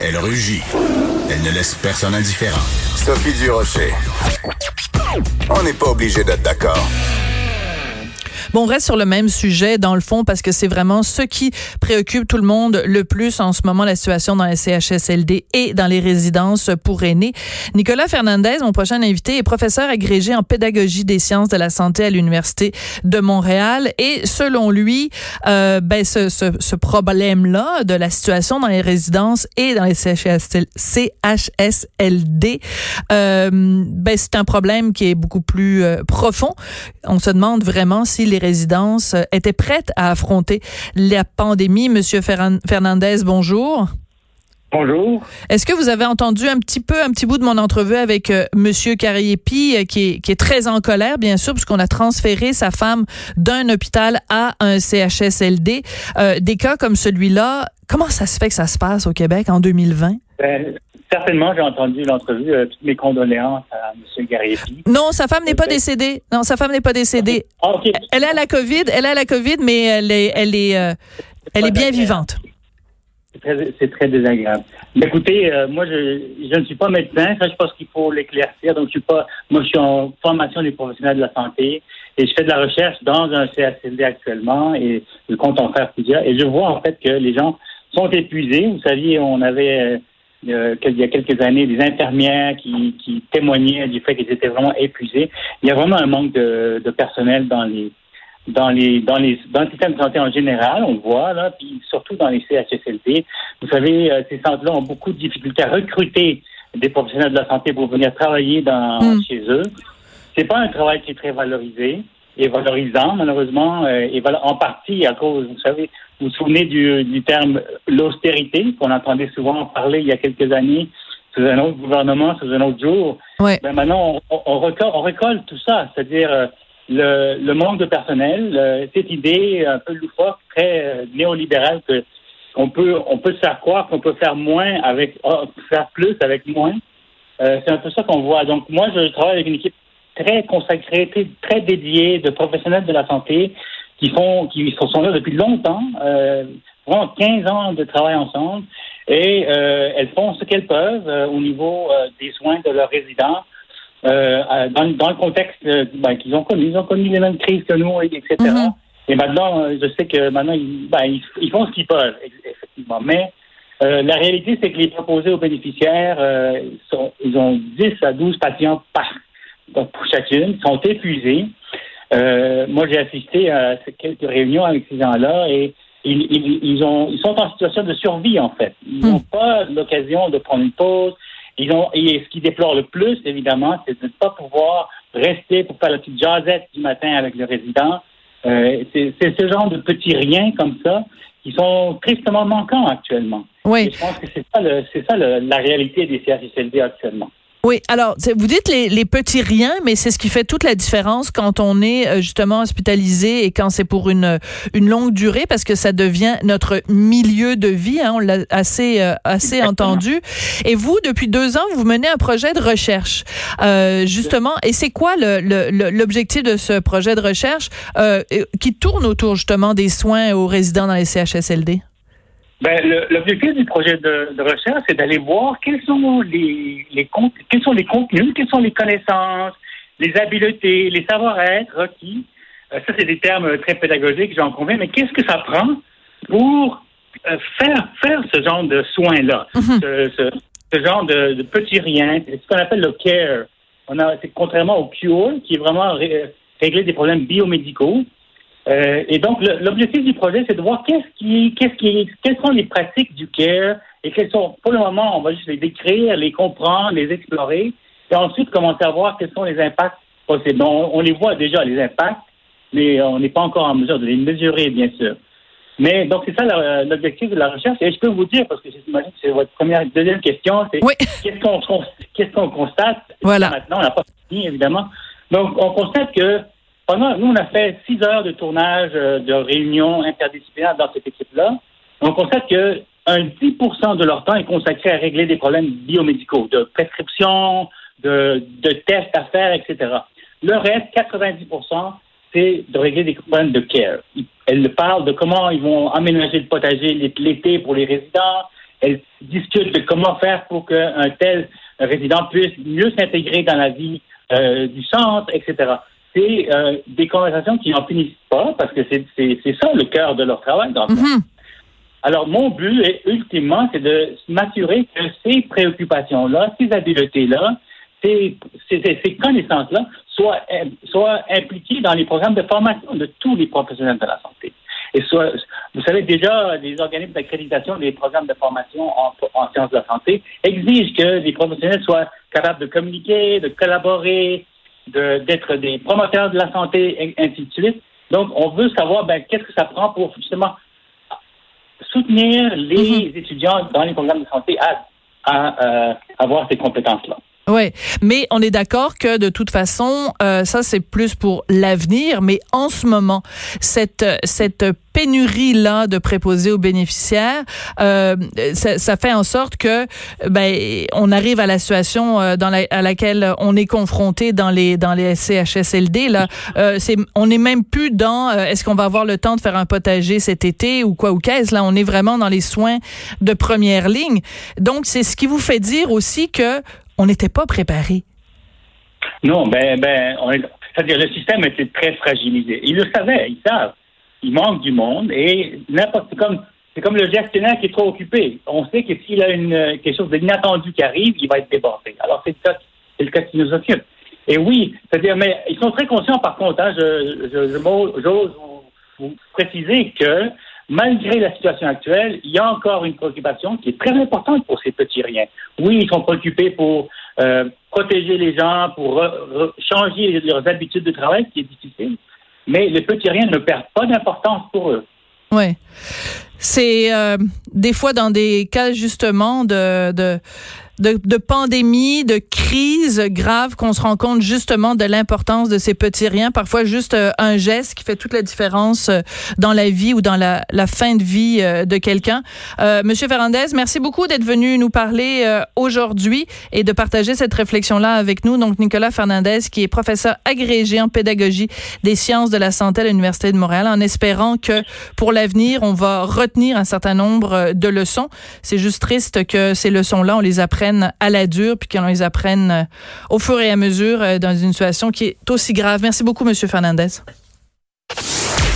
Elle rugit. Elle ne laisse personne indifférent. Sophie Durocher. On n'est pas obligé d'être d'accord. Bon, on reste sur le même sujet dans le fond parce que c'est vraiment ce qui préoccupe tout le monde le plus en ce moment, la situation dans les CHSLD et dans les résidences pour aînés. Nicolas Fernandez, mon prochain invité, est professeur agrégé en pédagogie des sciences de la santé à l'Université de Montréal et selon lui, euh, ben, ce, ce, ce problème-là de la situation dans les résidences et dans les CHSLD, euh, ben, c'est un problème qui est beaucoup plus euh, profond. On se demande vraiment si les résidences euh, étaient prêtes à affronter la pandémie. Monsieur Fernandez, bonjour. Bonjour. Est-ce que vous avez entendu un petit peu, un petit bout de mon entrevue avec euh, Monsieur Cariepi, euh, qui, est, qui est très en colère, bien sûr, puisqu'on a transféré sa femme d'un hôpital à un CHSLD. des cas comme celui-là, comment ça se fait que ça se passe au Québec en 2020? Certainement, j'ai entendu l'entrevue. Euh, toutes mes condoléances à M. Gariepi. Non, sa femme n'est pas décédée. Non, sa femme n'est pas décédée. Ah, elle a la COVID, elle a la COVID, mais elle est, elle est, euh, elle est bien vivante. C'est très, désagréable. Mais écoutez, euh, moi, je, je, ne suis pas médecin. Ça, je pense qu'il faut l'éclaircir. Donc, je suis pas. Moi, je suis en formation des professionnels de la santé et je fais de la recherche dans un CHSLD actuellement et je compte en faire plusieurs. Et je vois en fait que les gens sont épuisés. Vous saviez, on avait il y a quelques années, des infirmières qui, qui témoignaient du fait qu'ils étaient vraiment épuisés. Il y a vraiment un manque de, de personnel dans les dans les dans les dans le système de santé en général, on le voit là, puis surtout dans les CHSLD. Vous savez, euh, ces centres-là ont beaucoup de difficultés à recruter des professionnels de la santé pour venir travailler dans hmm. chez eux. C'est pas un travail qui est très valorisé et valorisant, malheureusement, euh, et en partie à cause, vous savez, vous vous souvenez du, du terme l'austérité qu'on entendait souvent parler il y a quelques années sous un autre gouvernement, sous un autre jour. Ouais. Ben maintenant, on, on, récolte, tout ça, c'est-à-dire euh, le, le, manque de personnel, euh, cette idée un peu loufoque, très néolibérale que on peut on peut se faire croire qu'on peut faire moins avec oh, faire plus avec moins. c'est un peu ça qu'on voit. Donc moi, je travaille avec une équipe très consacrée, très dédiée de professionnels de la santé qui font, qui sont là depuis longtemps, euh, vraiment 15 ans de travail ensemble, et euh, elles font ce qu'elles peuvent euh, au niveau des soins de leurs résidents. Dans, dans, le contexte ben, qu'ils ont connu, ils ont connu les mêmes crises que nous, etc. Mm-hmm. Et maintenant, je sais que maintenant, ils, ben, ils, font ce qu'ils peuvent, effectivement. Mais la réalité, c'est que les proposés aux bénéficiaires, sont, ils ont 10 à 12 patients par, donc pour chacune, sont épuisés. Euh, moi, j'ai assisté à quelques réunions avec ces gens-là et ils, ils, ils, ont, ils sont en situation de survie, en fait. Ils n'ont hmm. pas l'occasion de prendre une pause. Ils ont, et ce qui déplore le plus, évidemment, c'est de ne pas pouvoir rester pour faire la petite jasette du matin avec le résident. Euh, c'est ce genre de petits riens comme ça qui sont tristement manquants actuellement. Oui. je pense que c'est ça, le, ça le, la réalité des CHSLD actuellement. Oui, alors vous dites les, les petits riens, mais c'est ce qui fait toute la différence quand on est euh, justement hospitalisé et quand c'est pour une une longue durée parce que ça devient notre milieu de vie. Hein, on l'a assez euh, assez entendu. Et vous, depuis deux ans, vous menez un projet de recherche euh, justement. Et c'est quoi l'objectif le, de ce projet de recherche euh, qui tourne autour justement des soins aux résidents dans les CHSLD? Ben, l'objectif du projet de, de recherche, c'est d'aller voir quels sont les, les quels sont les contenus, quelles sont les connaissances, les habiletés, les savoir-être requis. Euh, ça, c'est des termes très pédagogiques, j'en conviens, mais qu'est-ce que ça prend pour euh, faire faire ce genre de soins-là, mm-hmm. ce, ce, ce, genre de, riens, c'est ce qu'on appelle le care. On a, contrairement au cure, qui est vraiment régler des problèmes biomédicaux. Euh, et donc, l'objectif du projet, c'est de voir qu'est-ce qui, qu'est-ce qui, quelles sont les pratiques du CARE et quelles sont, pour le moment, on va juste les décrire, les comprendre, les explorer, et ensuite commencer à voir quels sont les impacts possibles. On, on les voit déjà, les impacts, mais on n'est pas encore en mesure de les mesurer, bien sûr. Mais donc, c'est ça l'objectif de la recherche. Et je peux vous dire, parce que j'imagine que c'est votre première, deuxième question, c'est qu'est-ce qu'on qu'est-ce qu'on constate voilà. Maintenant, on n'a pas fini, évidemment. Donc, on constate que pendant, nous, on a fait six heures de tournage euh, de réunions interdisciplinaires dans cette équipe-là. On constate que un 10 de leur temps est consacré à régler des problèmes biomédicaux, de prescription, de, tests à faire, etc. Le reste, 90% c'est de régler des problèmes de care. Elles parlent de comment ils vont aménager le potager l'été pour les résidents. elles discutent de comment faire pour qu'un tel résident puisse mieux s'intégrer dans la vie euh, du centre, etc. C'est euh, des conversations qui n'en finissent pas parce que c'est ça le cœur de leur travail. Dans mm-hmm. Alors, mon but, est, ultimement, c'est de m'assurer que ces préoccupations-là, ces habiletés-là, ces, ces, connaissances-là soient, soient impliquées dans les programmes de formation de tous les professionnels de la santé. Et soit, vous savez déjà, les organismes d'accréditation des programmes de formation en, en sciences de la santé exigent que les professionnels soient capables de communiquer, de collaborer, d'être des promoteurs de la santé, ainsi de suite. Donc, on veut savoir ben, qu'est-ce que ça prend pour justement soutenir les mhm. étudiants dans les programmes de santé à, à euh, avoir ces compétences-là. Oui, mais on est d'accord que de toute façon, euh, ça c'est plus pour l'avenir, mais en ce moment, cette cette pénurie là de préposés aux bénéficiaires, euh, ça, ça, fait en sorte que ben on arrive à la situation euh, dans la, à laquelle on est confronté dans les dans les CHSLD là. Euh, c'est on n'est même plus dans euh, est-ce qu'on va avoir le temps de faire un potager cet été ou quoi ou qu'est-ce? Là. On est vraiment dans les soins de première ligne. Donc c'est ce qui vous fait dire aussi que on n'était pas préparé. Non, ben, ben, c'est-à-dire le système était très fragilisé. Ils le savaient, ils savent. Il manque du monde et n'importe comme c'est comme le gestionnaire qui est trop occupé. On sait que s'il a une, quelque chose d'inattendu qui arrive, il va être débordé. Alors c'est le cas, c'est le cas qui nous occupe. Et oui, c'est-à-dire, mais ils sont très conscients par contre. Hein, je, je, j'ose vous préciser que malgré la situation actuelle, il y a encore une préoccupation qui est très importante pour ces petits riens. Oui, ils sont préoccupés pour euh, protéger les gens, pour changer leurs habitudes de travail, qui est difficile, mais les petits riens ne perdent pas d'importance pour eux. Oui. C'est euh, des fois dans des cas justement de, de de, de pandémie, de crise grave qu'on se rend compte justement de l'importance de ces petits riens. Parfois juste euh, un geste qui fait toute la différence euh, dans la vie ou dans la, la fin de vie euh, de quelqu'un. Monsieur Fernandez, merci beaucoup d'être venu nous parler aujourd'hui et de partager cette réflexion-là avec nous. Donc Nicolas Fernandez, qui est professeur agrégé en pédagogie des sciences de la santé à l'Université de Montréal, en espérant que pour l'avenir, on va un certain nombre de leçons. C'est juste triste que ces leçons-là, on les apprenne à la dure, puis qu'on les apprenne euh, au fur et à mesure euh, dans une situation qui est aussi grave. Merci beaucoup, Monsieur Fernandez.